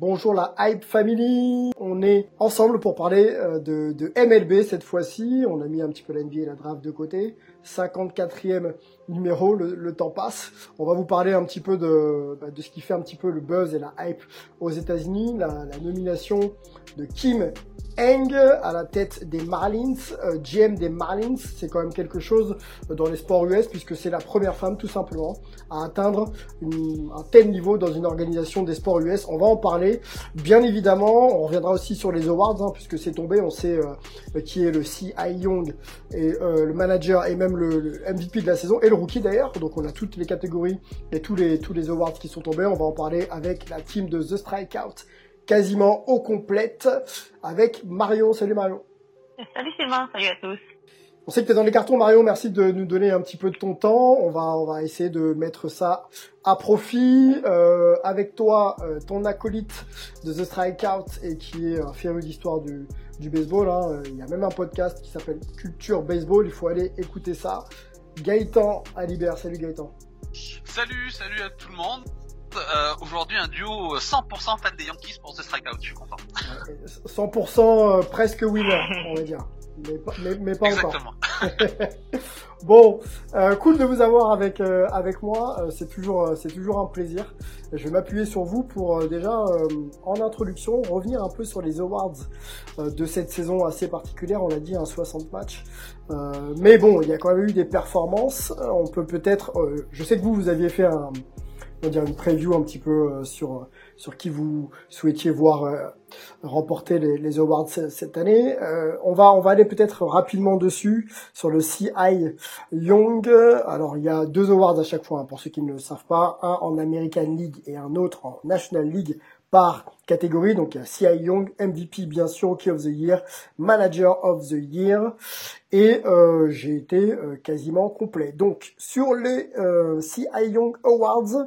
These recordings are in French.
Bonjour la Hype Family, on est ensemble pour parler euh, de, MLB cette fois-ci, on a mis un petit peu la NBA et la draft de côté, 54e numéro, le, temps passe, on va vous parler un petit peu de, bah, de ce qui fait un petit peu le buzz et la hype aux États-Unis, la, nomination de Kim Eng à la tête des Marlins, euh, GM des Marlins, c'est quand même quelque chose dans les sports US puisque c'est la première femme tout simplement à atteindre un tel niveau dans une organisation des sports US. On va en parler, bien évidemment. On reviendra aussi sur les awards hein, puisque c'est tombé. On sait euh, qui est le CI Young et euh, le manager et même le, MVP de la saison et le rookie d'ailleurs. Donc on a toutes les catégories et tous les tous les awards qui sont tombés. On va en parler avec la team de The Strikeout quasiment au complète avec Marion. Salut Marion. Salut Sylvain, salut à tous. On sait que tu es dans les cartons Marion, merci de nous donner un petit peu de ton temps. On va on va essayer de mettre ça à profit Euh, avec toi euh, ton acolyte de The Strikeout et qui est un féru d'histoire du du baseball hein. Il y a même un podcast qui s'appelle Culture Baseball, il faut aller écouter ça. Gaëtan Alibert, salut Gaëtan. Salut, salut à tout le monde. Euh, Aujourd'hui, un duo 100% fan des Yankees pour ce strikeout, je suis content. Euh, 100% euh, presque winner, on va dire. Mais, pas- mais, mais pas encore. Bon, euh, cool de vous avoir avec euh, avec moi. Euh, c'est toujours euh, c'est toujours un plaisir. Je vais m'appuyer sur vous pour euh, déjà euh, en introduction revenir un peu sur les awards euh, de cette saison assez particulière. On l'a dit, un 60 matchs. Euh, mais bon, il y a quand même eu des performances. On peut peut-être. euh, je sais que vous vous aviez fait un on va dire une preview un petit peu euh, sur sur qui vous souhaitiez voir euh, remporter les, les awards ce- cette année. Euh, on va on va aller peut-être rapidement dessus sur le CI Young. Alors il y a deux awards à chaque fois hein, pour ceux qui ne le savent pas, un en American League et un autre en National League par catégorie. Donc il y a CI Young, MVP bien sûr, Rookie of the Year, Manager of the Year et euh, j'ai été euh, quasiment complet. Donc sur les euh, CI Young Awards,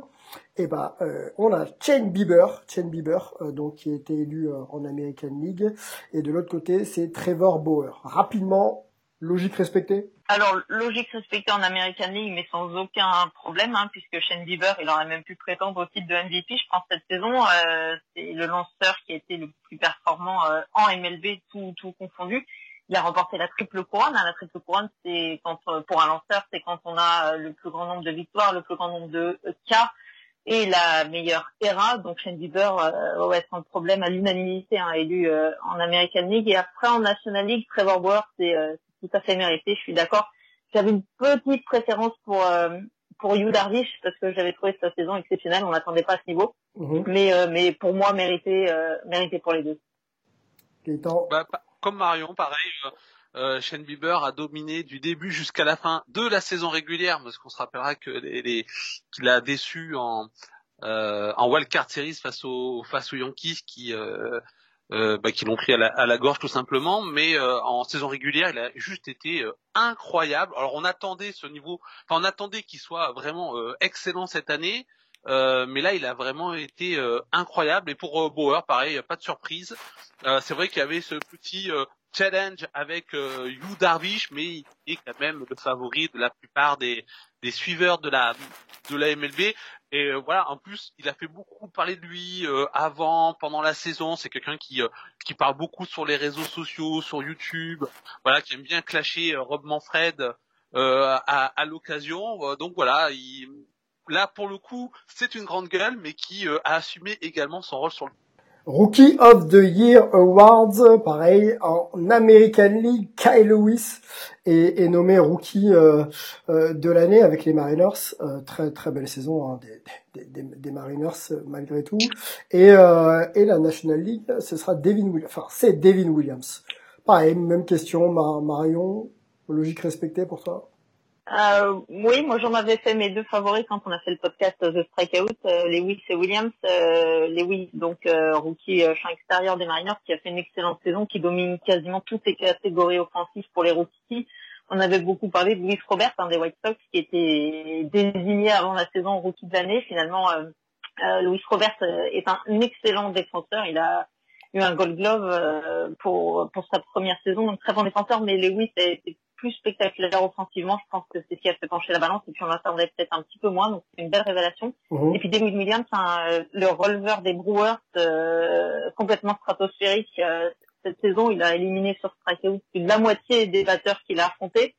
eh ben, euh, on a Chen Bieber, Chen Bieber, euh, donc qui a été élu euh, en American League, et de l'autre côté c'est Trevor Bauer. Rapidement, logique respectée? Alors, logique respectée en American League, mais sans aucun problème, hein, puisque Shane Bieber, il aurait même pu prétendre au titre de MVP, je pense, cette saison. Euh, c'est le lanceur qui a été le plus performant en MLB, tout, tout confondu. Il a remporté la triple couronne. hein. La triple couronne, c'est quand, pour un lanceur, c'est quand on a le plus grand nombre de victoires, le plus grand nombre de cas et la meilleure ERA. Donc Shane Bieber, euh, ouais, sans problème, à l'unanimité, hein, élu euh, en American League. Et après, en National League, Trevor Bauer, c'est euh, tout à fait mérité, je suis d'accord. J'avais une petite préférence pour euh, pour Yu Darvish parce que j'avais trouvé cette saison exceptionnelle, on n'attendait pas à ce niveau, Mhm. mais euh, mais pour moi mérité euh, mérité pour les deux. Bah, comme Marion, pareil, euh, Shane Bieber a dominé du début jusqu'à la fin de la saison régulière, parce qu'on se rappellera que les, les- qu'il a déçu en euh, en wildcard series face aux face Yankees qui euh, euh, bah, qui l'ont pris à la, à la gorge tout simplement, mais euh, en saison régulière, il a juste été euh, incroyable. Alors on attendait ce niveau, enfin on attendait qu'il soit vraiment euh, excellent cette année, euh, mais là il a vraiment été incroyable. Et pour Bauer, pareil, pas de surprise. C'est vrai qu'il y avait ce petit challenge avec euh, Yu Darvish, mais il est quand même le favori de la plupart des, des suiveurs de la de la MLB. Et euh, voilà, en plus, il a fait beaucoup parler de lui euh, avant, pendant la saison. C'est quelqu'un qui euh, qui parle beaucoup sur les réseaux sociaux, sur YouTube. Voilà, qui aime bien clasher euh, Rob Manfred euh, à, à l'occasion. Donc voilà, il, là pour le coup, c'est une grande gueule, mais qui a assumé également son rôle sur le Rookie of the Year Awards, pareil, en American League, Kyle Lewis est, nommé Rookie euh, euh, de l'année avec les Mariners. Euh, très très belle saison hein, des, Mariners malgré tout. Et, et la National League, ce sera Devin Williams. Enfin, c'est Devin Williams. Pareil, même question, Marion, logique respectée pour toi? Euh, oui, moi j'en avais fait mes deux favoris quand on a fait le podcast The Strikeout, euh, Lewis et Williams. Euh, Lewis, donc euh, rookie champ extérieur des Mariners, qui a fait une excellente saison, qui domine quasiment toutes les catégories offensives pour les rookies. On avait beaucoup parlé de Luis Robert, un des White Sox, qui était désigné avant la saison rookie de l'année. Finalement, Luis Robert est un, excellent défenseur. Il a eu un Gold Glove pour pour sa première saison, donc très bon défenseur. Mais Lewis a été plus spectaculaire offensivement. Je pense que c'est ce qui a fait pencher la balance et puis on l'attendait peut-être un petit peu moins. Donc c'est une belle révélation. Mhm. Et puis David Williams, euh, le releveur des Brewers euh, complètement stratosphérique. Euh, cette saison, il a éliminé sur strikeout plus de la moitié des batteurs qu'il a affrontés.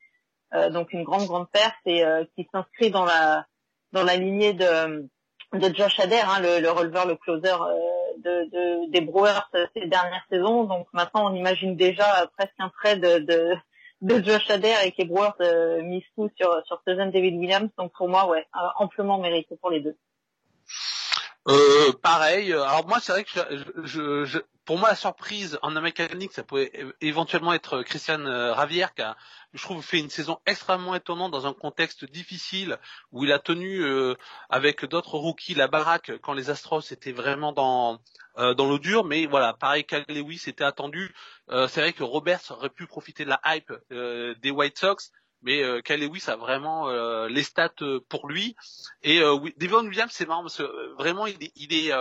donc une grande grande perte et qui s'inscrit dans la dans la lignée de de Josh Hader, hein, le, le releveur, le closer de, de, des Brewers ces dernières saisons. Donc maintenant, on imagine déjà presque un trade de, de, de Josh avec les Brewers euh, mis sur sur David Williams. Donc pour moi, ouais, euh, amplement mérité pour les deux. Euh, pareil. Alors moi, c'est vrai que je, je, pour moi, la surprise en mécanique, ça pouvait éventuellement être Christian euh, Ravière, qui a, je trouve, fait une saison extrêmement étonnante dans un contexte difficile où il a tenu avec d'autres rookies la baraque quand les Astros étaient vraiment dans euh, dans l'eau dure. Mais voilà, pareil, Cal Lewis était attendu. Euh, c'est vrai que Roberts aurait pu profiter de la hype euh, des White Sox, mais euh, Lewis a vraiment les stats pour lui. Et Devon Williams, c'est marrant parce que vraiment, il il est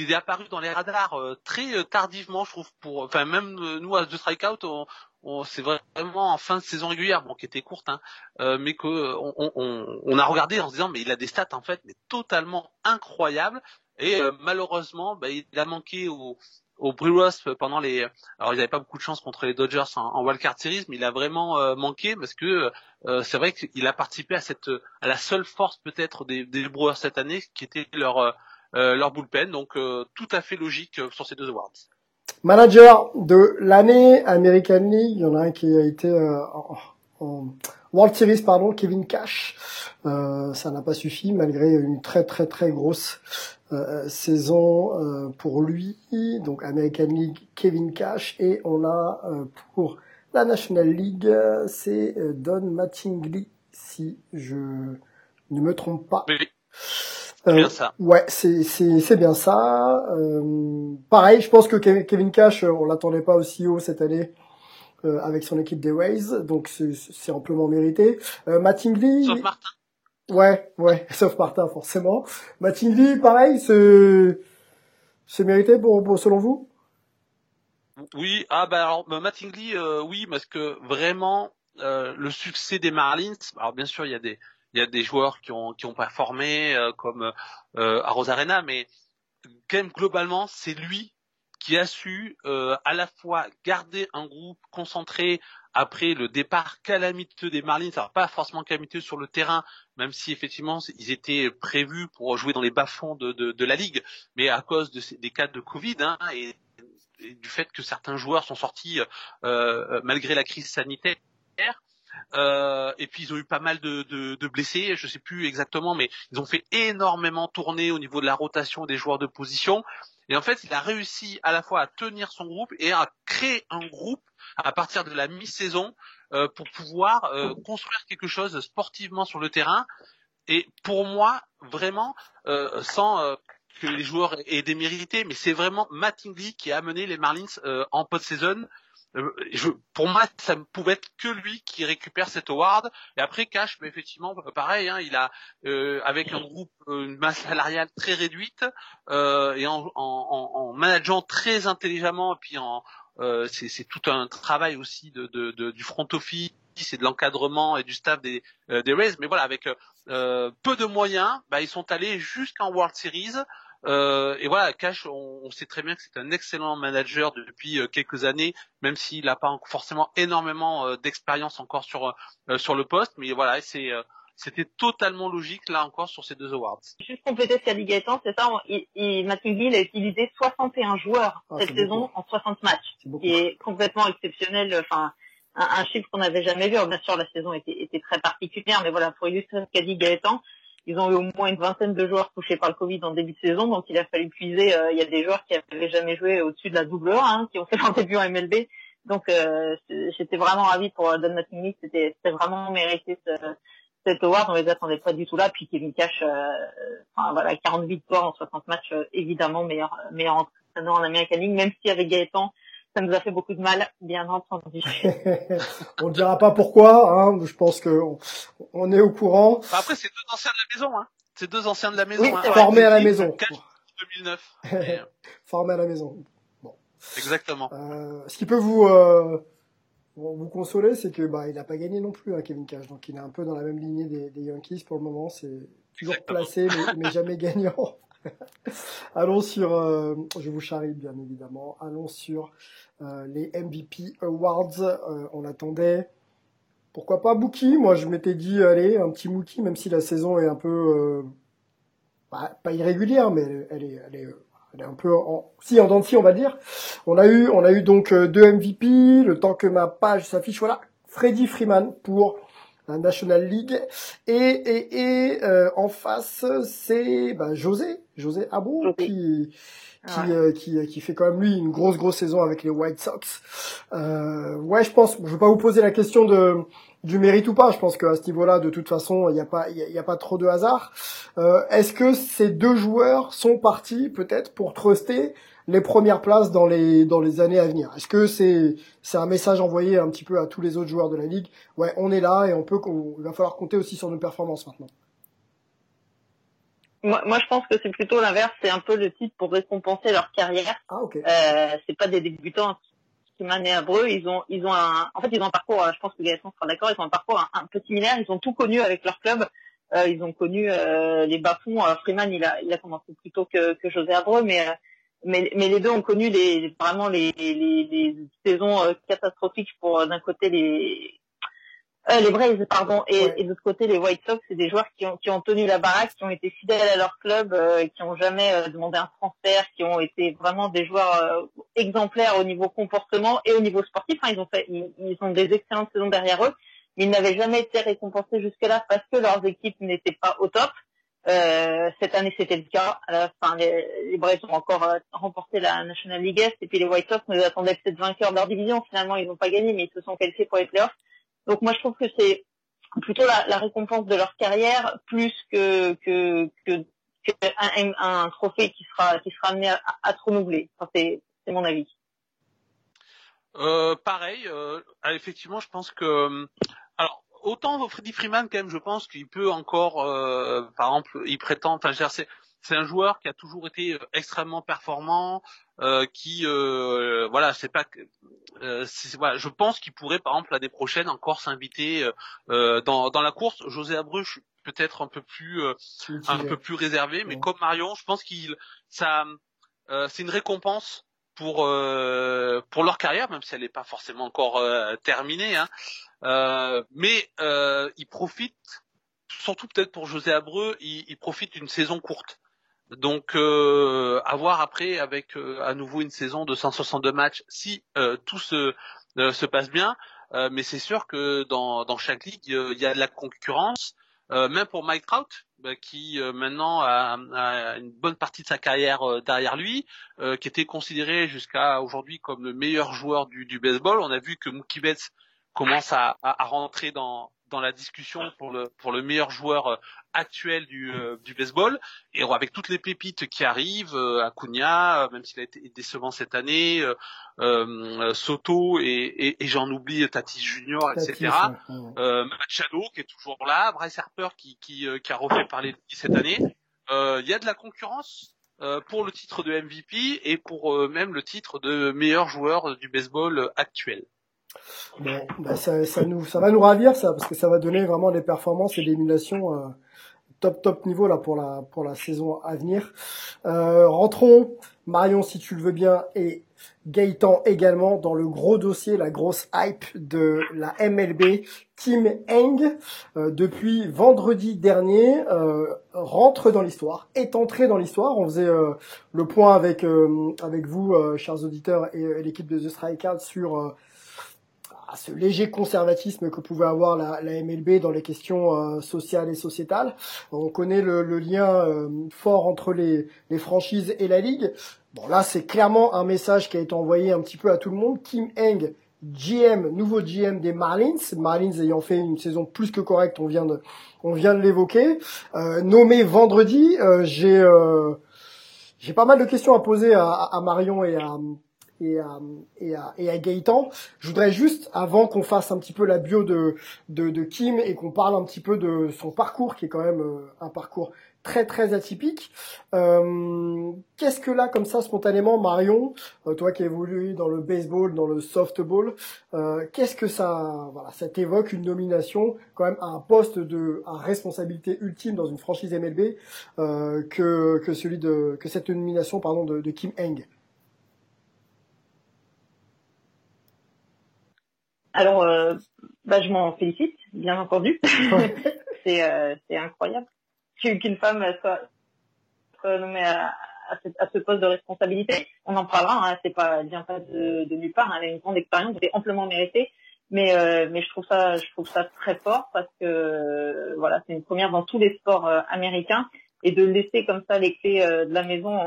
il est apparu dans les radars très tardivement, je trouve. Pour, enfin même nous à The Strikeout, on, on c'est vraiment en fin de saison régulière, bon qui était courte, hein, mais que on, on, on, a regardé en se disant mais il a des stats en fait mais totalement incroyables. Et euh, malheureusement, bah, il a manqué au, au Brewers pendant les. Alors, ils n'avaient pas beaucoup de chance contre les Dodgers en, en wildcard series, mais il a vraiment euh, manqué parce que euh, c'est vrai qu'il a participé à cette, à la seule force peut-être des, des Brewers cette année, qui était leur leur bullpen. Donc, tout à fait logique sur ces deux awards. Manager de l'année American League, il y en a un qui a été en, en World Series, pardon, Kevin Cash. Euh, ça n'a pas suffi malgré une très très très grosse euh, saison euh, pour lui. Donc American League, Kevin Cash. Et on a euh, pour la National League, c'est Don Mattingly, si je ne me trompe pas. Oui. C'est bien ça. Ouais, c'est c'est bien ça. pareil, je pense que Kevin Cash, on l'attendait pas aussi haut cette année avec son équipe des Ways, donc c'est amplement mérité. Mattingly. Sauf Martin. Ouais, ouais, sauf Martin forcément. Mathilde, pareil, c'est c'est mérité pour, selon vous? Oui, ah bah alors bah, Mattingly, euh, oui, parce que vraiment euh, le succès des Marlins. Alors bien sûr, il y a des il y a des joueurs qui ont qui ont performé euh, comme euh, à Rosarena, mais quand même globalement, c'est lui qui a su euh, à la fois garder un groupe concentré après le départ calamiteux des Marlins, alors pas forcément calamiteux sur le terrain, même si effectivement ils étaient prévus pour jouer dans les bas-fonds de, de, de, la ligue, mais à cause des cas de Covid hein, et, du fait que certains joueurs sont sortis euh, malgré la crise sanitaire. Euh, et puis ils ont eu pas mal de, de, de, blessés, je sais plus exactement, mais ils ont fait énormément tourner au niveau de la rotation des joueurs de position. Et en fait, il a réussi à la fois à tenir son groupe et à créer un groupe à partir de la mi-saison euh, pour pouvoir euh, construire quelque chose sportivement sur le terrain. Et pour moi, vraiment, sans que les joueurs aient démérité, mais c'est vraiment Mattingly qui a amené les Marlins en post-saison je, pour moi, ça ne pouvait être que lui qui récupère cet award. Et après, Cash, mais effectivement, pareil, hein, il a euh, avec un groupe, euh, une masse salariale très réduite euh, et en, en, en, manageant très intelligemment, et puis en c'est tout un travail aussi de, de, de, du front office et de l'encadrement et du staff des, des Rays. Mais voilà, avec peu de moyens, bah, ils sont allés jusqu'en World Series. Euh, et voilà, Cash, on, sait très bien que c'est un excellent manager depuis euh, quelques années, même s'il n'a pas forcément énormément euh, d'expérience encore sur sur le poste. Mais voilà, c'est c'était totalement logique là encore sur ces deux awards. Juste compléter ce qu'a dit Gaëtan, c'est ça, il, il, Matt McGill a utilisé 61 joueurs Ah, cette saison beaucoup. en 60 matchs, beaucoup. qui est complètement exceptionnel. Enfin, un, un chiffre qu'on n'avait jamais vu. Alors, bien sûr, la saison était, était très particulière, mais voilà, pour illustrer ce qu'a dit Gaëtan, ils ont eu au moins une vingtaine de joueurs touchés par le Covid en début de saison, donc il a fallu puiser. euh, il y a des joueurs qui avaient jamais joué au-dessus de la double A, hein, qui ont fait leur début en MLB. Donc euh, j'étais vraiment ravi pour Don Mattingly, c'était vraiment mérité ce, cet award, on les attendait pas du tout là. Puis Kevin Cash, euh, enfin voilà, 40 victoires en 60 matchs, euh, évidemment meilleur meilleur entraîneur en American League, même si avec Gaëtan, ça nous a fait beaucoup de mal, bien entendu. on ne dira pas pourquoi, hein, je pense que on, on est au courant. Enfin, après, c'est deux anciens de la maison, hein. C'est deux anciens de la maison. Oui, hein. c'est vrai. Formé à la maison. Cash 2009. Et, euh, Formé à la maison. Exactement. Euh, ce qui peut vous euh, vous consoler, c'est que bah il a pas gagné non plus, hein, Kevin Cash. Donc il est un peu dans la même lignée des, des Yankees pour le moment. C'est toujours Exactement. placé, mais, mais jamais gagnant. Allons sur, euh, je vous charrie bien évidemment. Allons sur euh, les MVP Awards. Euh, on attendait. Pourquoi pas Mookie? Moi, je m'étais dit, allez, un petit Mookie, même si la saison est un peu bah, pas irrégulière, mais elle, est, un peu en, si en dents on va dire. On a eu, on a eu donc deux MVP. Le temps que ma page s'affiche, voilà, Freddie Freeman pour la National League et et, et en face c'est bah, José, José José. qui qui, Ouais. euh, qui qui fait quand même lui une grosse grosse saison avec les White Sox. Euh, ouais, je pense. Je vais pas vous poser la question de du mérite ou pas. Je pense qu'à ce niveau-là, de toute façon, il n'y a pas il y a, il y a pas trop de hasard. Euh, Est-ce que ces deux joueurs sont partis peut-être pour truster les premières places dans les dans les années à venir? Est-ce que c'est c'est un message envoyé un petit peu à tous les autres joueurs de la ligue? Ouais, on est là et on peut il va falloir compter aussi sur nos performances maintenant. Moi, moi, je pense que c'est plutôt l'inverse, c'est un peu le titre pour récompenser leur carrière. Ah ok. Euh, c'est pas des débutants qui et Abreu, ils ont, ils ont un, en fait, ils ont un parcours, euh, je pense que Gaëtan sera d'accord, ils ont un parcours un, un peu similaire, ils ont tout connu avec leur club, euh, ils ont connu euh, les bas-fonds. Euh, Freeman, il a, il a commencé plus tôt que, que José Abreu, mais, euh, mais, mais les deux ont connu les, vraiment les, les, les saisons catastrophiques pour d'un côté les, euh, les Braves, pardon, et, Ouais. et de l'autre côté les White Sox, c'est des joueurs qui ont, qui ont tenu la baraque, qui ont été fidèles à leur club, euh, qui ont jamais euh, demandé un transfert, qui ont été vraiment des joueurs euh, exemplaires au niveau comportement et au niveau sportif. Hein, ils ont fait, ils, ils ont des excellentes saisons derrière eux, mais ils n'avaient jamais été récompensés jusque-là parce que leurs équipes n'étaient pas au top. Euh, cette année, c'était le cas. À la fin, les, les Braves ont encore euh, remporté la National League Est, et puis les White Sox nous attendaient peut-être vainqueurs de leur division. Finalement, ils n'ont pas gagné, mais ils se sont qualifiés pour les playoffs. Donc moi, je trouve que c'est plutôt la, récompense de leur carrière plus que que, que, un, trophée qui sera qui sera amené à, à se renouveler. Enfin, c'est mon avis. Euh, pareil, euh, ah, effectivement, je pense que euh, alors autant Freddy Freeman quand même, je pense qu'il peut encore, euh, par exemple, il prétend. Enfin, c'est un joueur qui a toujours été euh, extrêmement performant, euh, qui euh, voilà, c'est pas euh, voilà, je pense qu'il pourrait par exemple l'année prochaine encore s'inviter euh, euh, dans dans la course. José Abreu, je suis peut-être un peu plus euh, un peu plus réservé, mais Ouais. comme Marion, je pense qu'il ça euh, c'est une récompense pour euh, pour leur carrière, même si elle n'est pas forcément encore euh, terminée. Hein. Euh, mais euh, ils profitent, surtout peut-être pour José Abreu, ils, ils profitent d'une saison courte. Donc euh, à voir après avec euh, à nouveau une saison de 162 matchs si euh, tout se euh, se passe bien. Euh, mais c'est sûr que dans dans chaque ligue euh, il y a de la concurrence. Même pour Mike Trout, bah, qui maintenant a, a une bonne partie de sa carrière derrière lui, qui était considéré jusqu'à aujourd'hui comme le meilleur joueur du, du baseball. On a vu que Mookie Betts commence à, à, à rentrer dans, dans la discussion pour le, pour le meilleur joueur euh, actuel du, euh, du baseball. Et avec toutes les pépites qui arrivent, euh, Acuna, même s'il a été décevant cette année, euh, Soto et, et, et j'en oublie Tatis Junior, etc. Tatis, ouais, ouais. Euh, Machado qui est toujours là, Bryce Harper qui, qui, qui a refait parler de lui cette année. Euh, Il y a de la concurrence pour le titre de MVP et pour même le titre de meilleur joueur du baseball actuel. Bon, bah ça, ça nous, ça va nous ravir ça, parce que ça va donner vraiment des performances et des émulations euh, top top niveau là pour la pour la saison à venir. Euh, rentrons, Marion, si tu le veux bien, et Gaëtan également dans le gros dossier, la grosse hype de la MLB. Tim Eng, euh, depuis vendredi dernier, euh, rentre dans l'histoire, est entré dans l'histoire. On faisait euh, le point avec avec vous, chers auditeurs, et, l'équipe de The Strikeout sur ce léger conservatisme que pouvait avoir la, la MLB dans les questions sociales et sociétales. On connaît le, le lien fort entre les, les franchises et la ligue. Bon là, c'est clairement un message qui a été envoyé un petit peu à tout le monde. Kim Eng, GM, nouveau GM des Marlins, Marlins ayant fait une saison plus que correcte, on vient de, on vient de l'évoquer. Euh, nommé vendredi, euh, j'ai, euh, j'ai pas mal de questions à poser à, à Marion et à, et à, et à, et à Gaëtan. Je voudrais juste, avant qu'on fasse un petit peu la bio de, de, de Kim et qu'on parle un petit peu de son parcours, qui est quand même euh, un parcours très très atypique. Euh, Qu'est-ce que là, comme ça, spontanément, Marion, euh, toi qui évolué dans le baseball, dans le softball, euh, qu'est-ce que ça, voilà, ça t'évoque une nomination quand même à un poste de, à responsabilité ultime dans une franchise MLB euh, que que celui de que cette nomination, pardon, de, de Kim Eng. Alors, euh, bah, je m'en félicite, bien entendu. c'est euh, c'est incroyable qu'une femme soit, nommée à, à, ce, poste de responsabilité. On en parlera, hein, c'est pas, elle vient pas de, de nulle part, hein, elle a une grande expérience, elle est amplement méritée. Mais, euh, mais je trouve ça, je trouve ça très fort parce que voilà, c'est une première dans tous les sports euh, américains et de laisser comme ça les clés euh, de la maison,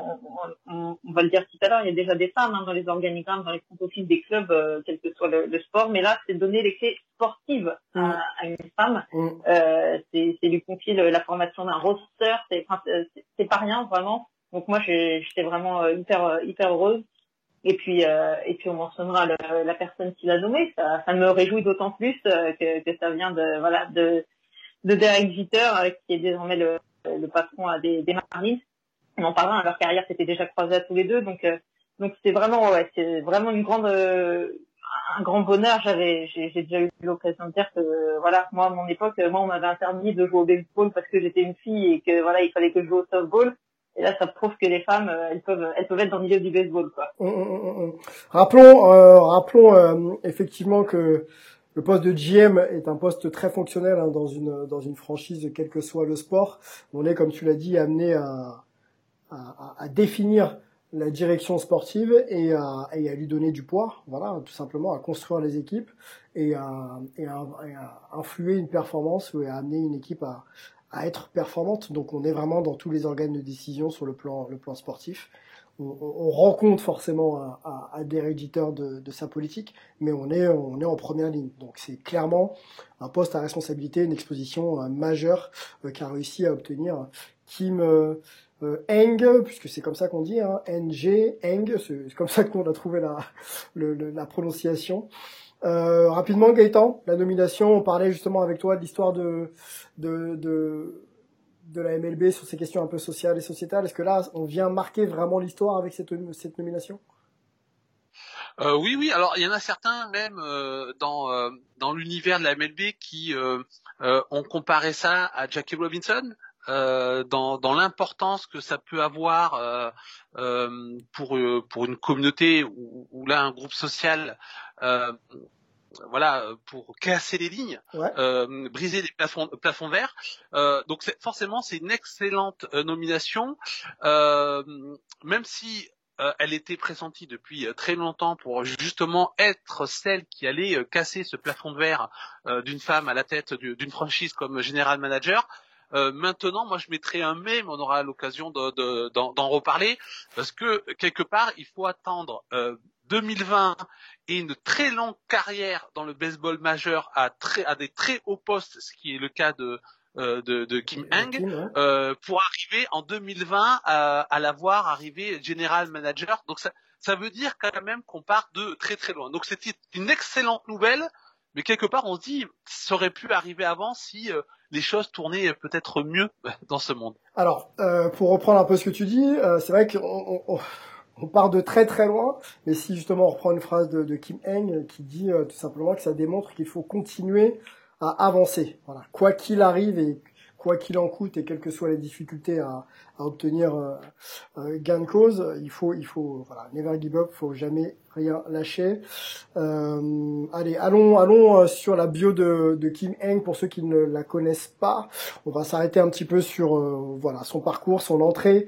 on, va le dire tout à l'heure, il y a déjà des femmes hein, dans les organigrammes, dans les comptes des clubs, euh, quel que soit le, sport, mais là, c'est donner les clés sportives à, mm. une femme, mm. euh, c'est lui confier la formation d'un roster, c'est pas rien vraiment. Donc moi, j'étais vraiment hyper hyper heureuse. Et puis et puis on mentionnera la personne qui l'a nommée. Ça, ça me réjouit d'autant plus que, que ça vient de voilà de de Derek Jeter, qui est désormais le euh, le patron des, des Marines. On en parlera, leur carrière s'était déjà croisée à tous les deux, donc euh, donc c'est vraiment ouais, c'est vraiment une grande euh, un grand bonheur. J'avais j'ai déjà eu l'occasion de dire que voilà, moi à mon époque, moi on m'avait interdit de jouer au baseball parce que j'étais une fille et que voilà, il fallait que je joue au softball. Et là, ça prouve que les femmes, elles peuvent, elles peuvent être dans le milieu du baseball, quoi. Hum, hum, hum, rappelons, rappelons effectivement que le poste de GM est un poste très fonctionnel hein, dans une dans une franchise, quel que soit le sport. On est, comme tu l'as dit, amené à, à, définir la direction sportive et à, et à lui donner du poids, voilà, tout simplement à construire les équipes et à, et à, influer une performance ou à amener une équipe à, à être performante. Donc on est vraiment dans tous les organes de décision sur le plan le plan sportif on, on, rencontre forcément à, des réditeurs de, sa politique, mais on est, en première ligne. Donc c'est clairement un poste à responsabilité, une exposition euh, majeure euh, qu'a réussi à obtenir Kim euh, Eng, puisque c'est comme ça qu'on dit, hein, NG, Eng, c'est comme ça qu'on a trouvé la, le, prononciation. Euh, rapidement, Gaëtan, la nomination, on parlait justement avec toi de l'histoire de de la MLB sur ces questions un peu sociales et sociétales. Est-ce que là, on vient marquer vraiment l'histoire avec cette, cette nomination? Euh, oui, oui. Alors, il y en a certains même euh, dans euh, dans l'univers de la MLB qui ont comparé ça à Jackie Robinson. dans, dans l'importance que ça peut avoir pour pour une communauté ou, là un groupe social voilà, euh, pour casser les lignes, euh, briser les plafonds, plafonds verts. Euh, donc forcément, c'est une excellente nomination, même si elle était pressentie depuis très longtemps pour justement être celle qui allait casser ce plafond de verre d'une femme à la tête d'une franchise comme général manager. maintenant, moi, je mettrai un mais, mais on aura l'occasion d'en reparler, parce que quelque part, il faut attendre 2020 et une très longue carrière dans le baseball majeur à, très, à des très hauts postes, ce qui est le cas de, euh, de, de, Kim Heng, euh, pour arriver en 2020 à, à la voir arriver general manager. Donc ça, ça veut dire quand même qu'on part de très très loin. Donc c'était une excellente nouvelle, mais quelque part on se dit ça aurait pu arriver avant si euh, les choses tournaient peut-être mieux dans ce monde. Alors, euh, pour reprendre un peu ce que tu dis, euh, c'est vrai qu'on on, on part de très très loin, mais si justement on reprend une phrase de, Kim Eng qui dit tout simplement que ça démontre qu'il faut continuer à avancer. Voilà, quoi qu'il arrive et quoi qu'il en coûte et quelles que soient les difficultés à, obtenir euh, euh, gain de cause, il faut, il faut, voilà, never give up, faut jamais rien lâcher. Euh, allez, allons, allons euh, sur la bio de, de Kim Heng pour ceux qui ne la connaissent pas. On va s'arrêter un petit peu sur, voilà, son parcours, son entrée,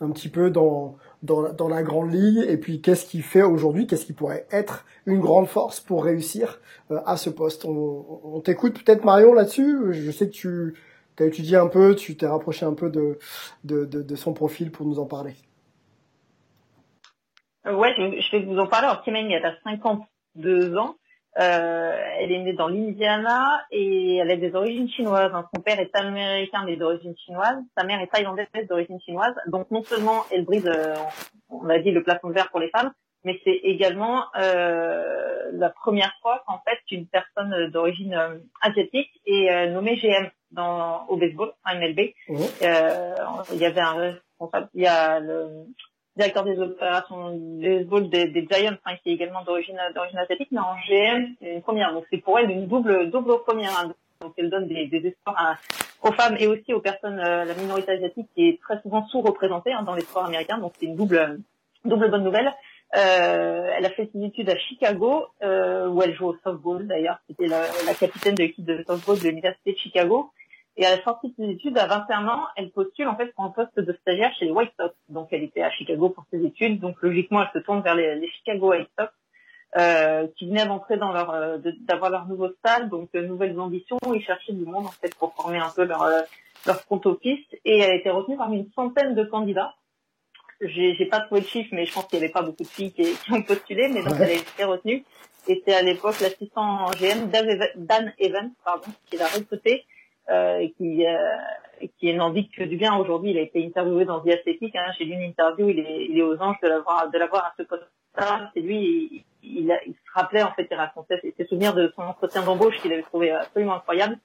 un petit peu dans dans, dans la grande ligue et puis qu'est-ce qui fait aujourd'hui, qu'est-ce qui pourrait être une grande force pour réussir à ce poste. On, on t'écoute peut-être Marion là-dessus? Je sais que tu as étudié un peu, tu t'es rapproché un peu de, de, de, son profil pour nous en parler. Euh, ouais, je, je vais vous en parler. Alors, Kim elle a 52 ans. Euh, elle est née dans l'Indiana et elle a des origines chinoises. Hein. Son père est américain mais d'origine chinoise. Sa mère est thaïlandaise d'origine chinoise. Donc non seulement elle brise, euh, on a dit, le plafond de verre pour les femmes, mais c'est également euh, la première fois qu'en fait une personne d'origine euh, asiatique est euh, nommée GM dans au baseball, en MLB. Mmh. Euh, il y avait un responsable, il y a le directeur des opérations baseball des, des Giants, hein, qui est également d'origine d'origine asiatique, mais en GM c'est une première. Donc c'est pour elle une double double première. Hein. Donc elle donne des, des espoirs aux femmes et aussi aux personnes, la minorité asiatique qui est très souvent sous-représentée hein, dans les sports américains. Donc c'est une double double bonne nouvelle. Euh, elle a fait ses études à Chicago, euh, où elle joue au softball d'ailleurs. C'était la, la, capitaine de l'équipe de softball de l'université de Chicago. Et à la sortie de ses études, à 21 ans, elle postule en fait pour un poste de stagiaire chez les White Sox. Donc elle était à Chicago pour ses études. Donc logiquement, elle se tourne vers les, les Chicago White Sox, euh, qui venaient d'entrer dans leur, euh, d'avoir leur nouveau stade, donc euh, nouvelles ambitions. Ils cherchaient du monde en fait pour former un peu leur euh, leur front office. Et elle a été retenue parmi une centaine de candidats j'ai pas trouvé de chiffre, mais je pense qu'il n'y avait pas beaucoup de filles qui, qui ont postulé, mais donc elle a été retenue. Et c'est à l'époque l'assistant GM Dan Evans, pardon, qui l'a recruté, euh, qui euh, qui n'en dit que du bien aujourd'hui. Il a été interviewé dans The Athletic. Hein. J'ai lu une interview. Il est, il est aux anges de l'avoir de l'avoir à ce poste-là. C'est lui. Il, il, se rappelait en fait, il racontait ses souvenirs de son entretien d'embauche qu'il avait trouvé absolument incroyable.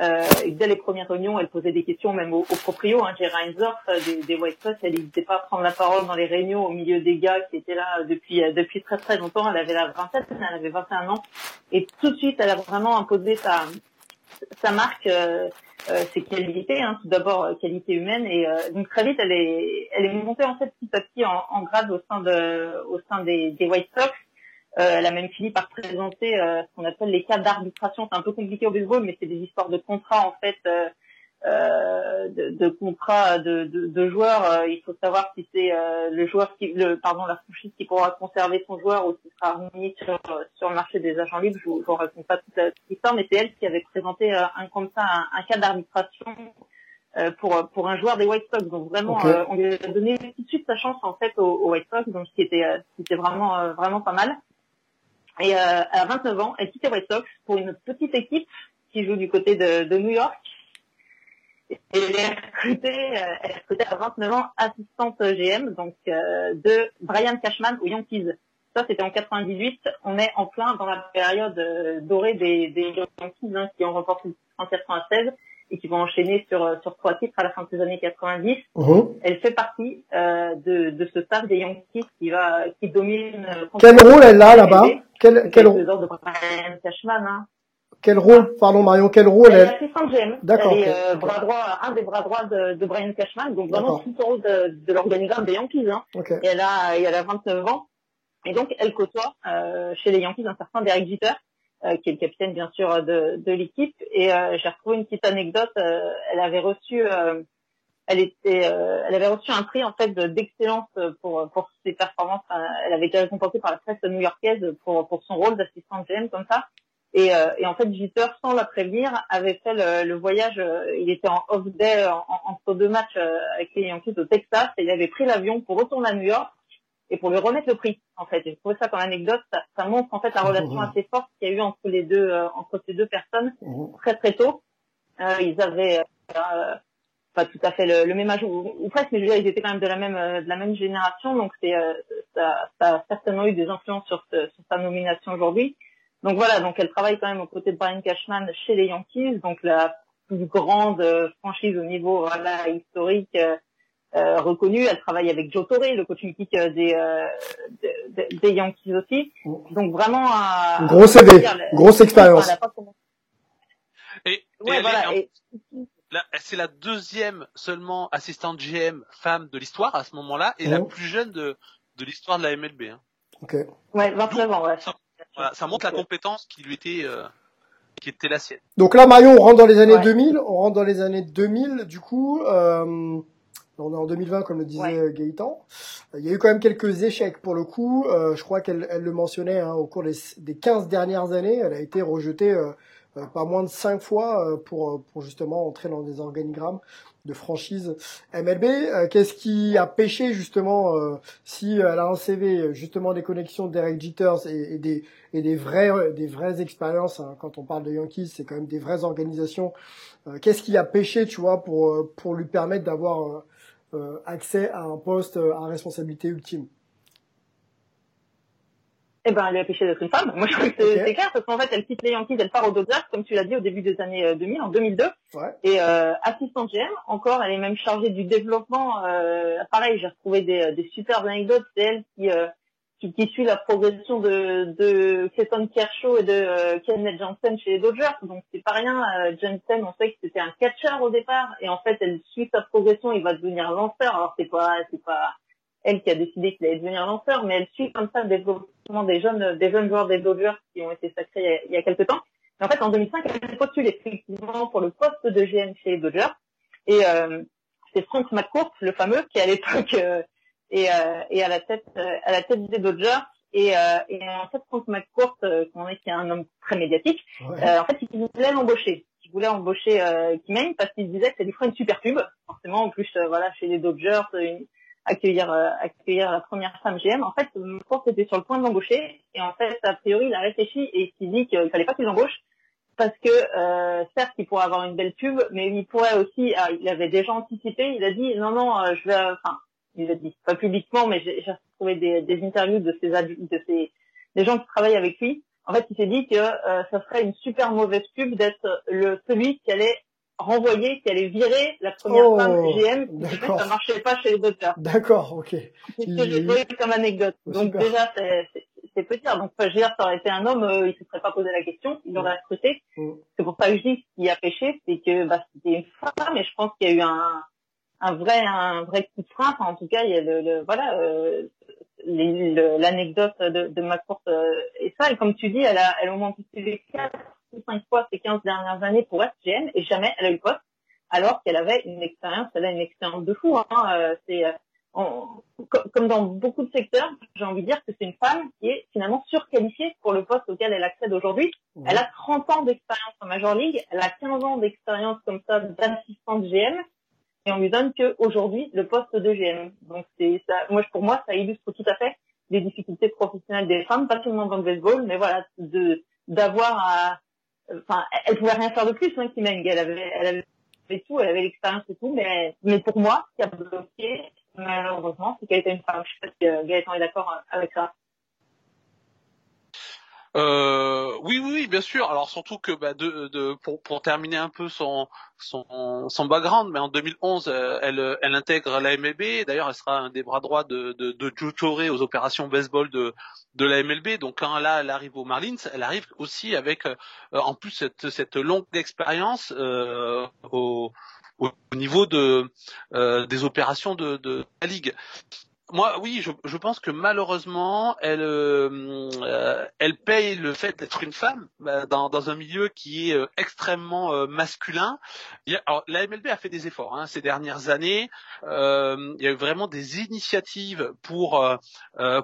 Euh, dès les premières réunions, elle posait des questions même aux, proprios, hein, Gérard euh, des, des, White Sox. Elle n'hésitait pas à prendre la parole dans les réunions au milieu des gars qui étaient là depuis euh, depuis très très longtemps. Elle avait la vingtaine, elle avait 21 ans, et tout de suite, elle a vraiment imposé sa sa marque, euh, euh ses qualités. Hein, tout d'abord, qualité humaine, et donc très vite, elle est elle est montée en fait petit à petit en, en grade au sein de au sein des, des White Sox. Euh, elle a même fini par présenter euh, ce qu'on appelle les cas d'arbitration. C'est un peu compliqué au baseball, mais c'est des histoires de contrats en fait, euh, euh de, de contrats de, de, de joueurs. Euh, il faut savoir si c'est le joueur qui, le pardon, la franchise qui pourra conserver son joueur ou qui sera remis sur, sur le marché des agents libres. Je vous, vous raconte pas toute, l'histoire, mais c'est elle qui avait présenté un comme ça, un, cas d'arbitration. pour pour un joueur des White Sox donc vraiment on lui a donné tout de suite sa chance en fait aux, White Sox donc ce qui était ce était vraiment vraiment pas mal et euh, à 29 ans, elle quitte les Red Sox pour une petite équipe qui joue du côté de, de New York. Et elle est recrutée, euh, elle est recrutée à 29 ans assistante GM, donc euh, de Brian Cashman aux Yankees. Ça, c'était en 98. On est en plein dans la période euh, dorée des, des Yankees hein, qui ont remporté en 96 et qui vont enchaîner sur euh, sur trois titres à la fin des années 90. Uh-huh. Elle fait partie euh, de, de ce staff des Yankees qui va qui domine. Euh, quel rôle elle a là-bas? Quel quel rôle? hein. Quel rôle, pardon Marion, quel rôle elle, est assistante GM. D'accord. Elle est euh, bras droit, un des bras droits de, de Brian Cashman, donc vraiment tout au rôle de, de l'organigramme des Yankees. Hein. Okay. Et elle a, elle a 29 ans. Et donc, elle côtoie euh, chez les Yankees un certain Derek Jeter, euh, qui est le capitaine bien sûr de, de l'équipe. Et euh, j'ai retrouvé une petite anecdote. Euh, elle avait reçu, elle était, elle avait reçu un prix en fait d'excellence pour pour ses performances. elle avait été récompensée par la presse new-yorkaise pour pour son rôle d'assistante GM comme ça. Et, et, en fait, Jeter, sans la prévenir, avait fait le, le voyage. il était en off day entre deux matchs avec les Yankees au Texas et il avait pris l'avion pour retourner à New York et pour lui remettre le prix. En fait, j'ai trouvé ça comme anecdote. Ça, ça, montre en fait la relation mmh. assez forte qu'il y a eu entre les deux, euh, entre ces deux personnes mmh. très très tôt. Euh, ils avaient euh, pas tout à fait le, le même âge ou, ou, presque, mais je veux dire, ils étaient quand même de la même euh, de la même génération, donc c'est euh, ça, ça, a certainement eu des influences sur, sur sa nomination aujourd'hui. Donc voilà, donc elle travaille quand même aux côtés de Brian Cashman chez les Yankees, donc la plus grande franchise au niveau voilà, historique euh, reconnue. Elle travaille avec Joe Torre, le coach mythique euh, des, euh, des, des Yankees aussi. Donc vraiment un gros CD, grosse expérience. Et, ouais, voilà. Et, c'est la deuxième seulement assistante GM femme de l'histoire à ce moment-là et la plus jeune de, de l'histoire de la MLB. Hein. Ok. Ouais, 29 ans, ouais. Ça, voilà, ça montre la compétence qui lui était, euh, qui était la sienne. Donc là, Marion, on rentre dans les années Ouais. 2000. On rentre dans les années 2000. Du coup, euh, on est en 2020, comme le disait Ouais. Gaëtan. Il y a eu quand même quelques échecs pour le coup. Euh, je crois qu'elle elle le mentionnait hein, au cours des, des 15 dernières années. Elle a été rejetée euh, euh, pas moins de 5 fois euh, pour, pour justement entrer dans des organigrammes de franchise MLB. Euh, Qu'est-ce qui a pêché justement euh, si elle a un CV justement des connexions d'Eric Jeeters et, et des et des vraies des vraies expériences hein. quand on parle de Yankees c'est quand même des vraies organisations Euh, qu'est-ce qui a pêché tu vois pour euh, pour lui permettre d'avoir euh, euh, accès à un poste euh, à responsabilité ultime? Eh ben, elle a péché d'être une femme. Moi, je trouve que c'est clair, parce qu'en fait, elle quitte les Yankees, elle part aux Dodgers, comme tu l'as dit au début des années euh, 2000, en 2002. ouais Et euh, assistante GM, encore, elle est même chargée du développement. Euh, pareil, j'ai retrouvé des, des superbes anecdotes. C'est elle qui, euh, qui, qui suit la progression de, de Clayton Kershaw et de euh, Kenneth Jansen chez les Dodgers. Donc, c'est pas rien. Euh, Jansen, on sait que c'était un catcheur au départ. Et en fait, elle suit sa progression. Il va devenir lanceur. Alors, c'est pas, c'est pas elle qui a décidé qu'il allait devenir lanceur, mais elle suit comme ça le développement des jeunes, des jeunes joueurs des Dodgers qui ont été sacrés il y a, il y a quelques temps. Et en fait, en 2005, elle a postulé effectivement pour le poste de GM chez les Dodgers. Et euh, c'est Frank McCourt, le fameux, qui à l'époque euh, est, euh, est à la tête euh, à la tête des Dodgers. Et, euh, et en fait, Frank McCourt, euh, qu'on est qui est un homme très médiatique, ouais euh, en fait, il voulait l'embaucher. Il voulait embaucher euh, Kimane parce qu'il disait que ça lui ferait une super pub. Forcément, en plus, euh, voilà, chez les Dodgers, une- accueillir euh, accueillir la première femme GM. En fait, McCourt était sur le point de l'embaucher et en fait, a priori, il a réfléchi et il s'est dit qu'il fallait pas qu'il l'embauche parce que euh, certes, il pourrait avoir une belle pub, mais il pourrait aussi, ah, il avait déjà anticipé. Il a dit non, non, euh, je vais, enfin, il l'a dit pas publiquement, mais j'ai retrouvé des, des interviews de ses de ses des gens qui travaillent avec lui. En fait, il s'est dit que euh, ça serait une super mauvaise pub d'être le celui qui allait renvoyer, qui allait virer la première Oh, femme GM. d'accord. Ça marchait pas chez les Dodgers. d'accord ok C'est ce que j'ai trouvé comme anecdote. Oh, Donc super. déjà, c'est- c'est c'est petit. Donc, je veux dire, ça aurait été un homme, euh, il se serait pas posé la question, il aurait recruté. Mm. C'est pour ça que je dis ce qui a pêché, c'est que bah, c'était une femme, et je pense qu'il y a eu un, un vrai, un vrai coup de frein. Enfin, en tout cas, il y a le, le- voilà, euh, les- l'anecdote de, de McCourt euh, et ça. Et comme tu dis, elle a, elle a au moins postulé quatre ou cinq fois ces 15 dernières années pour GM, et jamais elle a eu le poste, alors qu'elle avait une expérience, elle a une expérience de fou. Hein. Euh, c'est euh, on- co- comme dans beaucoup de secteurs, j'ai envie de dire que c'est une femme qui est finalement surqualifiée pour le poste auquel elle accède aujourd'hui. Elle a 30 ans d'expérience en Major League, elle a 15 ans d'expérience comme ça d'assistante GM, et on lui donne que aujourd'hui le poste de GM. Donc c'est ça, moi pour moi ça illustre tout à fait les difficultés professionnelles des femmes, pas seulement dans le baseball, mais voilà de d'avoir à, enfin elle pouvait rien faire de plus, hein, Kim Elle avait, elle avait tout, elle avait l'expérience et tout, mais mais pour moi ce qui a bloqué malheureusement c'est qu'elle était une femme. Je sais pas si euh, Gaëtan est d'accord avec ça. Euh, oui, oui, bien sûr. Alors surtout que bah, de, de, pour, pour terminer un peu son, son, son background, mais en 2011, euh, elle, elle intègre la MLB. D'ailleurs, elle sera un des bras droits de, de, de Joe Torre aux opérations baseball de, de la MLB. Donc quand là, elle arrive aux Marlins, elle arrive aussi avec, euh, en plus, cette, cette longue expérience euh, au, au niveau de, euh, des opérations de, de la ligue moi, oui, je, je, pense que malheureusement, elle, euh, elle paye le fait d'être une femme bah, dans, dans, un milieu qui est euh, extrêmement euh, masculin. Il y a, alors, la MLB a fait des efforts hein, ces dernières années. Euh, il y a eu vraiment des initiatives pour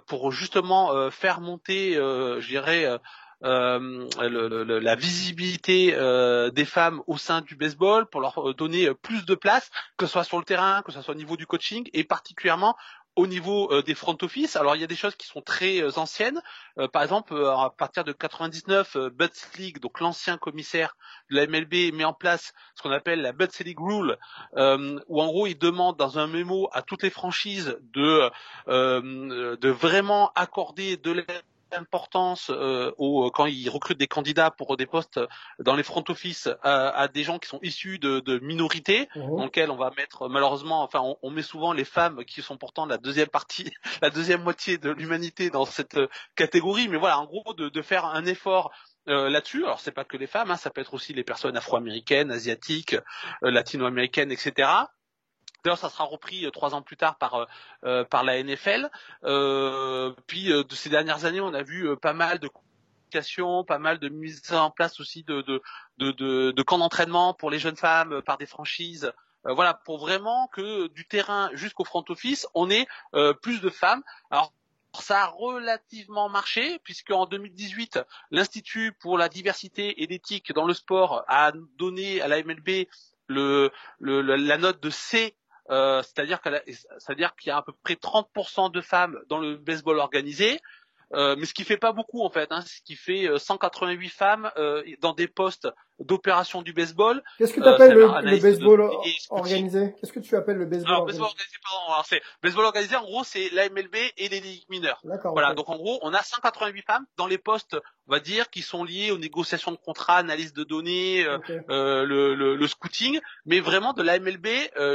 pour justement faire monter, je dirais. Euh, le, le, la visibilité euh, des femmes au sein du baseball pour leur donner plus de place, que ce soit sur le terrain, que ce soit au niveau du coaching et particulièrement au niveau euh, des front office, alors il y a des choses qui sont très euh, anciennes. Euh, par exemple, à partir de 99, euh, Butts League, donc l'ancien commissaire de la MLB, met en place ce qu'on appelle la Butts League Rule, où en gros il demande dans un mémo à toutes les franchises de de vraiment accorder de l'aide importance euh, au, quand ils recrutent des candidats pour des postes dans les front office à, à des gens qui sont issus de, de minorités, mmh. dans lesquels on va mettre malheureusement, enfin on, on, met souvent les femmes qui sont pourtant la deuxième partie, la deuxième moitié de l'humanité dans cette catégorie, mais voilà, en gros de, de faire un effort euh, là-dessus. Alors c'est pas que les femmes, hein, ça peut être aussi les personnes afro-américaines, asiatiques, euh, latino-américaines, etc. D'ailleurs, ça sera repris euh, trois ans plus tard par euh, par la NFL. puis de ces dernières années, on a vu pas mal de pas mal de mise en place aussi de de, de, de, de camps d'entraînement pour les jeunes femmes par des franchises. voilà, pour vraiment que du terrain jusqu'au front office, on ait plus de femmes. Alors ça a relativement marché puisque en 2018, l'Institut pour la diversité et l'éthique dans le sport a donné à la MLB le, le, la note de C, euh, c'est-à-dire qu'il y a à peu près 30% de femmes dans le baseball organisé. Euh, mais ce qui fait pas beaucoup en fait, hein, ce qui fait 188 euh, femmes euh, dans des postes d'opération du baseball. Qu'est-ce que tu appelles le, baseball organisé? Qu'est-ce que tu appelles le baseball alors, organisé, baseball organisé pardon, alors, c'est baseball organisé en gros c'est l'AMLB et les ligues mineures. Voilà, donc en gros on a 188 femmes dans les postes, on va dire, qui sont liés aux négociations de contrats, analyse de données, le, le, le, scouting, mais vraiment de l'AMLB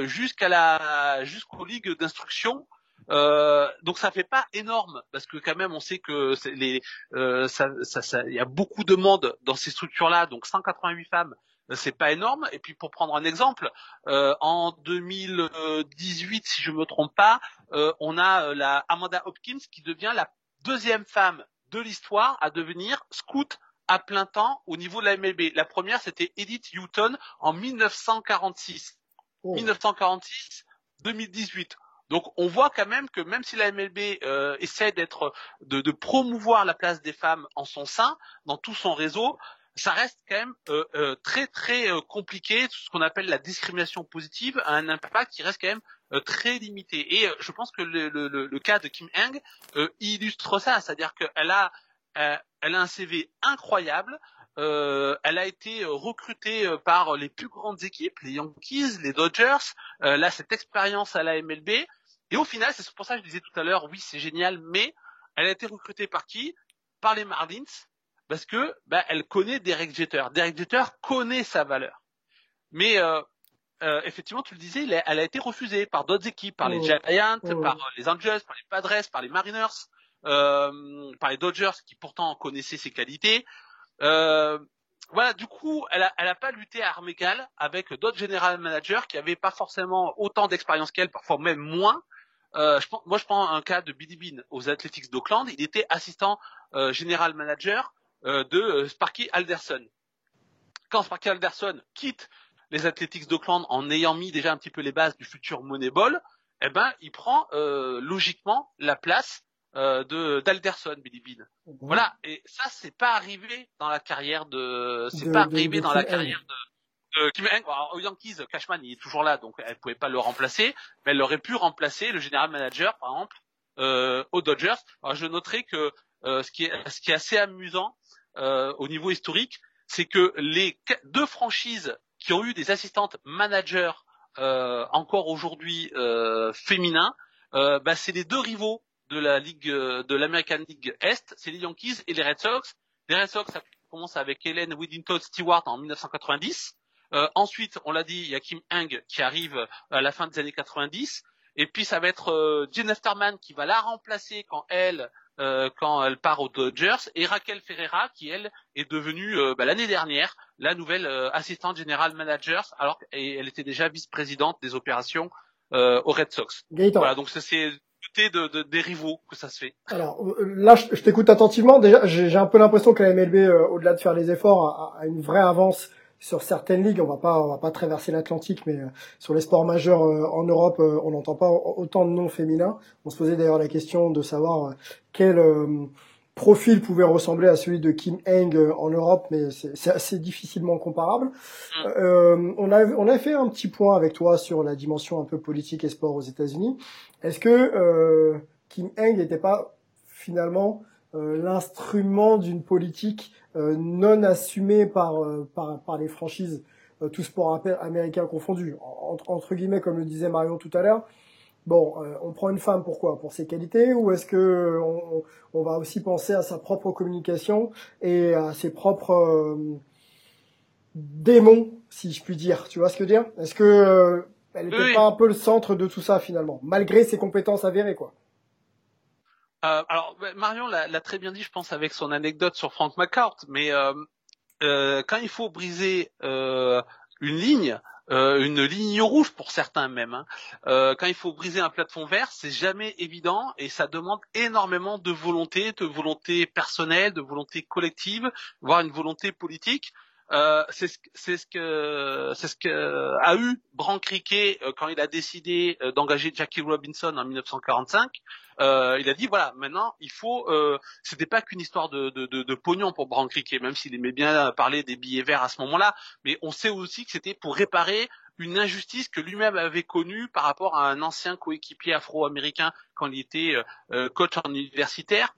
jusqu'à la jusqu'aux ligues d'instruction euh, donc ça fait pas énorme parce que quand même on sait que les euh, ça, ça, ça, il y a beaucoup de monde dans ces structures-là, donc 188 femmes, euh, c'est pas énorme. Et puis pour prendre un exemple, euh, en 2018, si je me trompe pas, euh, on a la Amanda Hopkins qui devient la deuxième femme de l'histoire à devenir scout à plein temps au niveau de la MLB. La première c'était Edith Houghton en 1946. 1946, 2018. Donc on voit quand même que même si la MLB euh, essaie d'être de, promouvoir la place des femmes en son sein, dans tout son réseau, ça reste quand même euh, euh, très très compliqué. Ce qu'on appelle la discrimination positive a un impact qui reste quand même très limité. Et je pense que le, le, cas de Kim Heng illustre ça, c'est-à-dire qu'elle a elle a un CV incroyable. Elle a été recrutée par les plus grandes équipes, les Yankees, les Dodgers. là, cette expérience à la MLB, et au final, c'est pour ça que je disais tout à l'heure, oui, c'est génial, mais elle a été recrutée par qui? Par les Marlins, parce que bah, elle connaît Derek Jeter. Derek Jeter connaît sa valeur. Mais euh, euh, effectivement, tu le disais, elle a été refusée par d'autres équipes, par les oh. Giants, oh. par euh, les Angels, par les Padres, par les Mariners, par les Dodgers, qui pourtant connaissaient ses qualités. Voilà, du coup, elle a, elle a pas lutté à armes égales avec d'autres general managers qui avaient pas forcément autant d'expérience qu'elle, parfois même moins, euh, je moi, je prends un cas de Billy Bean aux Athletics d'Auckland. Il était assistant euh, général manager euh, de Sparky Alderson. Quand Sparky Alderson quitte les Athletics d'Auckland en ayant mis déjà un petit peu les bases du futur Moneyball, eh ben, il prend logiquement la place de d'Alderson, Billy Bean. Mhm. Voilà. Et ça, c'est pas arrivé dans la carrière de, c'est pas arrivé dans la carrière de euh, aux Yankees, Cashman il est toujours là, donc elle pouvait pas le remplacer, mais elle aurait pu remplacer le général manager, par exemple, euh, aux Dodgers. Alors je noterai que euh, ce, qui est, ce qui est assez amusant euh, au niveau historique, c'est que les deux franchises qui ont eu des assistantes managers euh, encore aujourd'hui euh, féminins, bah, c'est les deux rivaux de la ligue de l'American League Est, c'est les Yankees et les Red Sox. Les Red Sox, ça commence avec Helen Whittington Stewart en 1990. Euh, ensuite, on l'a dit, il y a Kim Heng qui arrive à la fin des années 90. Et puis ça va être euh, Afterman qui va la remplacer quand elle euh, quand elle part aux Dodgers et Raquel Ferreira qui elle est devenue bah, l'année dernière la nouvelle assistante générale manager alors qu'elle était déjà vice-présidente des opérations aux Red Sox. Voilà donc c'est de, de, des rivaux que ça se fait. Alors là, je, t'écoute attentivement. Déjà, j'ai un peu l'impression que la MLB, au-delà de faire les efforts, a une vraie avance sur certaines ligues, on va pas on va pas traverser l'Atlantique, mais euh, sur les sports majeurs euh, en Europe, euh, on n'entend pas autant de noms féminins. On se posait d'ailleurs la question de savoir quel profil pouvait ressembler à celui de Kim Heng en Europe, mais c'est assez difficilement comparable. Mm. on a on a fait un petit point avec toi sur la dimension un peu politique et sport aux États-Unis. Est-ce que Kim Heng n'était pas finalement l'instrument d'une politique euh, non assumé par, euh, par, par les franchises, euh, tout sport américain confondu? Entre, entre, guillemets, comme le disait Marion tout à l'heure, bon, on prend une femme pourquoi? Pour ses qualités ou est-ce que on, on, va aussi penser à sa propre communication et à ses propres démons, si je puis dire? Tu vois ce que je veux dire? Est-ce que elle n'était pas un peu le centre de tout ça finalement, malgré ses compétences avérées, quoi. Euh, alors Marion l'a très bien dit, je pense, avec son anecdote sur Frank McCourt, mais euh, euh, quand il faut briser euh, une ligne, euh, une ligne rouge pour certains même. Hein. Euh, quand il faut briser un plafond vert, c'est jamais évident et ça demande énormément de volonté, de volonté personnelle, de volonté collective, voire une volonté politique. Euh, c'est ce, que c'est ce que a eu Brank Rickey euh, quand il a décidé euh, d'engager Jackie Robinson en 1945. Euh, il a dit voilà maintenant il faut c'était pas qu'une histoire de, de, de, de, pognon pour Brank Rickey même s'il aimait bien parler des billets verts à ce moment-là mais on sait aussi que c'était pour réparer une injustice que lui-même avait connue par rapport à un ancien coéquipier afro-américain quand il était coach en universitaire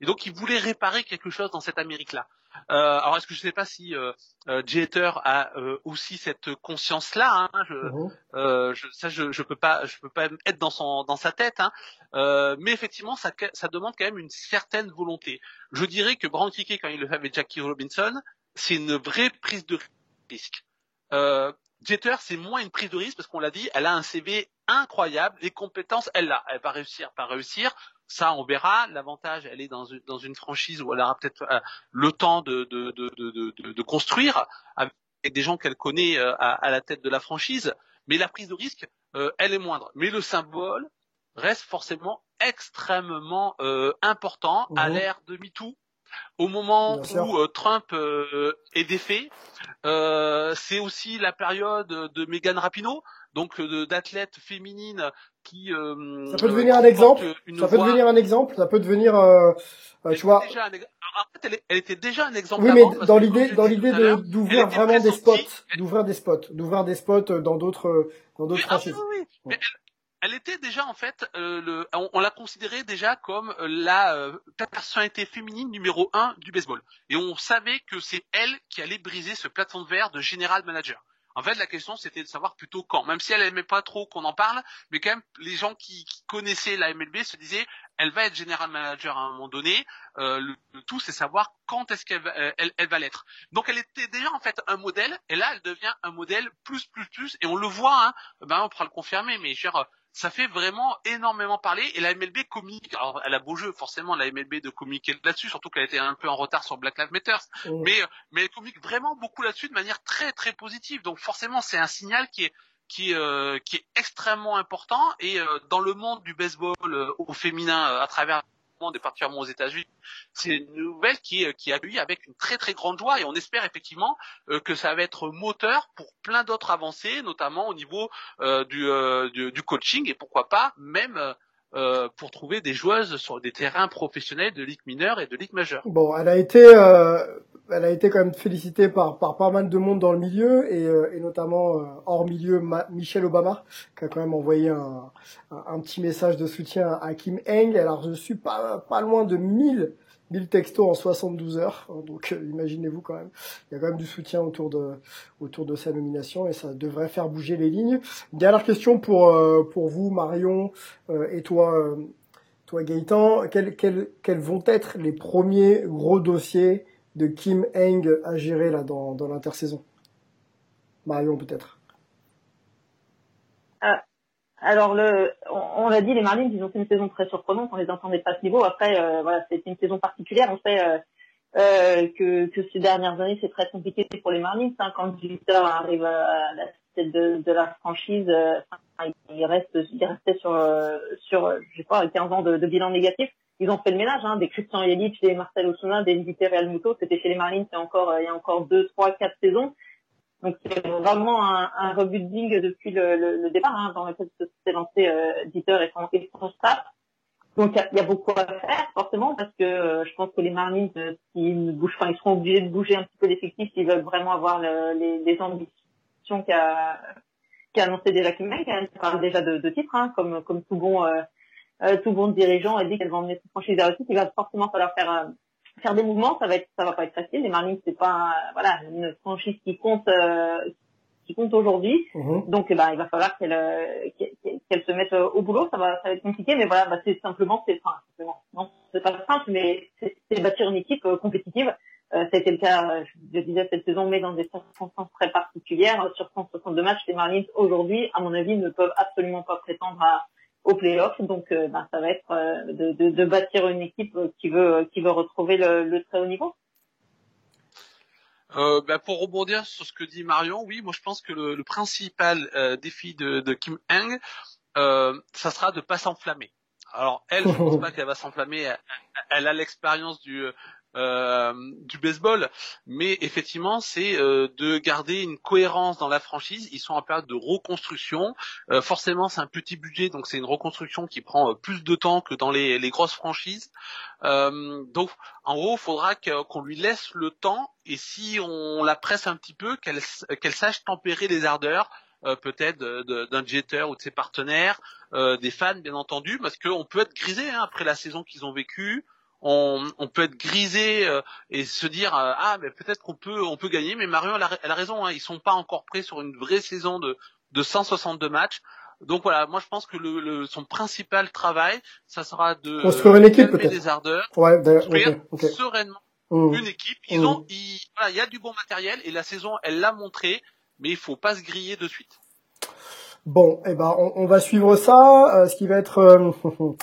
et donc il voulait réparer quelque chose dans cette Amérique-là. Euh, alors est-ce que je ne sais pas si euh, euh, Jeter a euh, aussi cette conscience-là. Hein, je, euh, je, ça, je, je peux pas, je peux pas être dans son, dans sa tête. Hein, euh, mais effectivement, ça, ça demande quand même une certaine volonté. Je dirais que Brandt quand il le fait avec Jackie Robinson, c'est une vraie prise de risque. Jeter, c'est moins une prise de risque parce qu'on l'a dit, elle a un CV incroyable, les compétences, elle l'a, elle va réussir, pas réussir. Ça, on verra. L'avantage, elle est dans une, dans une franchise où elle aura peut-être euh, le temps de, de, de, de, de construire avec des gens qu'elle connaît euh, à, à, la tête de la franchise. Mais la prise de risque, euh, elle est moindre. Mais le symbole reste forcément extrêmement important à mhm. l'ère de MeToo. Au moment où Trump est défait, c'est aussi la période de Megan Rapinoe donc d'athlètes féminines qui euh, ça peut devenir un exemple. ça peut devenir un exemple. Ça peut devenir euh, euh tu vois. un... en fait elle, elle, était déjà un exemple oui mais dans l'idée dans l'idée d'ouvrir vraiment des spots d'ouvrir des spots d'ouvrir des spots dans d'autres dans d'autres ah franchises. oui, oui. Mais elle, était déjà en fait euh, le on, l'a considérée déjà comme la euh, personnalité féminine numéro un du baseball et on savait que c'est elle qui allait briser ce plafond de verre de general manager en fait, la question, c'était de savoir plutôt quand. Même si elle aimait pas trop qu'on en parle, mais quand même, les gens qui, connaissaient la MLB se disaient, elle va être général manager à un moment donné. Euh, le, tout, c'est savoir quand est-ce qu'elle va, euh, elle, va l'être. Donc, elle était déjà en fait un modèle, et là, elle devient un modèle plus, plus, plus. Et on le voit, hein, ben, on pourra le confirmer, mais genre, ça fait vraiment énormément parler et la MLB communique. Alors, elle a beau jeu forcément la MLB de communiquer là-dessus, surtout qu'elle était un peu en retard sur Black Lives Matter, mais mais elle communique vraiment beaucoup là-dessus de manière très très positive. Donc forcément, c'est un signal qui est qui, euh, qui est extrêmement important et euh, dans le monde du baseball euh, au féminin à travers et particulièrement aux États-Unis. C'est une nouvelle qui est, qui accueillie avec une très très grande joie et on espère effectivement euh, que ça va être moteur pour plein d'autres avancées, notamment au niveau euh, du, euh, du, coaching et pourquoi pas même euh, pour trouver des joueuses sur des terrains professionnels de ligue mineure et de ligue majeure. Bon, elle a été euh, elle a été quand même félicitée par, par pas mal de monde dans le milieu et, euh, et notamment euh, hors milieu Michelle Obama qui a quand même envoyé un, un, petit message de soutien à Kim Eng. Elle a reçu pas, pas loin de 1000 1000 textos en 72 heures. Donc euh, imaginez-vous quand même, il y a quand même du soutien autour de autour de sa nomination et ça devrait faire bouger les lignes. Dernière question pour pour vous Marion et toi toi Gaëtan, quels, quels, quels vont être les premiers gros dossiers de Kim Heng à gérer là dans, dans l'intersaison Marion peut-être. Euh, alors le, on, l'a dit, les Marlins ils ont fait une saison très surprenante, on les entendait pas à ce niveau. Après euh, voilà, c'était une saison particulière. On sait euh, euh, que, ces dernières années c'est très compliqué pour les Marlins. Hein, quand Victor arrive à la tête de, de la franchise, il reste, il restait sur sur je sais pas 15 ans de bilan négatif ils ont fait le ménage, hein, des Christian Yelich, des Marcel Osuna, des Vite Real Muto, c'était chez les Marines il y a encore, euh, il y a encore deux, trois, quatre saisons. Donc c'est vraiment un, un rebuilding depuis le, le, le départ, hein, dans lequel s'est lancé euh, Dieter et son, et son staff. Donc il y, a beaucoup à faire forcément parce que euh, je pense que les Marines, euh, s'ils ne bougent pas, ils seront obligés de bouger un petit peu l'effectif s'ils veulent vraiment avoir le, les, les, ambitions qu'a qu'a annoncé déjà Kim qui parle déjà de, de titres, hein, comme comme tout bon euh, tout bon dirigeant a dit qu'elle va emmener sa franchise le titre, il va forcément falloir faire euh, faire des mouvements, ça va être ça va pas être facile. Les Marlins c'est pas voilà une franchise qui compte euh, qui compte aujourd'hui, mhm. donc ben il va falloir qu'elle qu'elle se mette au boulot, ça va ça va être compliqué, mais voilà bah, c'est simplement c'est enfin simplement non c'est pas simple, mais c'est bâtir une équipe compétitive. Euh, ça a été le cas, je disais cette saison, mais dans des circonstances très particulières. Sur 162 matchs, les Marlins aujourd'hui, à mon avis, ne peuvent absolument pas prétendre à aux playoffs. Donc, ben, ça va être de, de, de, bâtir une équipe qui veut qui veut retrouver le, le très haut niveau. Euh, bah, pour rebondir sur ce que dit Marion, oui, moi je pense que le, le principal euh, défi de, de, Kim Heng, euh, ça sera de pas s'enflammer. Alors elle, je pense pas qu'elle va s'enflammer. Elle, elle, a l'expérience du euh, du baseball, mais effectivement, c'est euh, de garder une cohérence dans la franchise. Ils sont en période de reconstruction. Euh, forcément, c'est un petit budget, donc c'est une reconstruction qui prend plus de temps que dans les, les grosses franchises. donc, en gros, il faudra qu'on lui laisse le temps, et si on la presse un petit peu, qu'elle sache tempérer les ardeurs. peut-être d'un jeter ou de ses partenaires, des fans bien entendu, parce qu'on peut être grisé hein, après la saison qu'ils ont vécue on, on, peut être grisé euh, et se dire euh, ah mais peut-être qu'on peut on peut gagner. Mais Marion elle a, elle a raison hein, ils sont pas encore prêts sur une vraie saison de de 162 matchs. Donc voilà moi je pense que le, le son principal travail ça sera de construire une équipe peut-être. des ardeurs ouais, construire sereinement mmh. une équipe. Ils mmh. ont il voilà, il y a du bon matériel et la saison elle l'a montré mais il faut pas se griller de suite. Bon et eh ben on, on va suivre ça. Euh, ce qui va être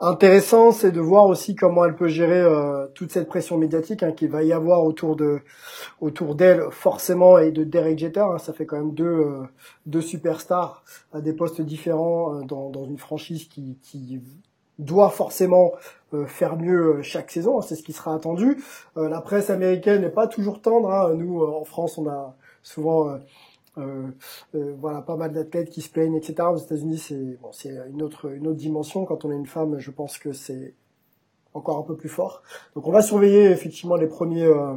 intéressant, c'est de voir aussi comment elle peut gérer euh, toute cette pression médiatique hein, qu'il va y avoir autour de autour d'elle forcément et de Derek Jeter. Hein, ça fait quand même deux euh, deux superstars à des postes différents euh, dans, dans une franchise qui, qui doit forcément faire mieux chaque saison. Hein, c'est ce qui sera attendu. la presse américaine n'est pas toujours tendre. Nous en France, on a souvent euh, euh, voilà, pas mal d'athlètes qui se plaignent, etc. Aux États-Unis, c'est bon, c'est une autre une autre dimension. Quand on est une femme, je pense que c'est encore un peu plus fort. Donc, on va surveiller effectivement les premiers euh,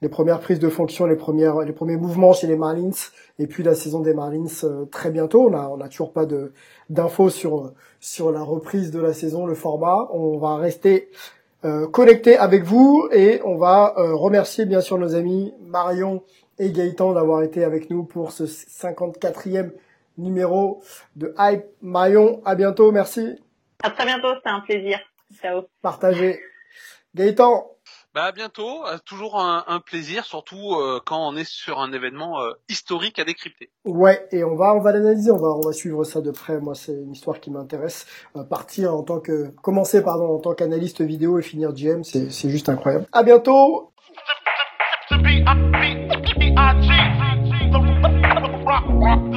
les premières prises de fonction, les premières les premiers mouvements chez les Marlins, et puis la saison des Marlins euh, très bientôt. On a on a toujours pas de d'infos sur sur la reprise de la saison, le format. On va rester euh, connecté avec vous et on va remercier bien sûr nos amis Marion et Gaëtan d'avoir été avec nous pour ce 54e numéro de Hype Marion. À bientôt, merci. À très bientôt, c'est un plaisir. Ciao. Partagez. Gaëtan. Bah à bientôt, euh, toujours un, plaisir, surtout euh, quand on est sur un événement euh, historique à décrypter. Ouais, et on va on va l'analyser, on va on va suivre ça de près. Moi, c'est une histoire qui m'intéresse. partir en tant que commencer pardon en tant qu'analyste vidéo et finir GM, c'est c'est juste incroyable. À bientôt. IG. Rock, rock.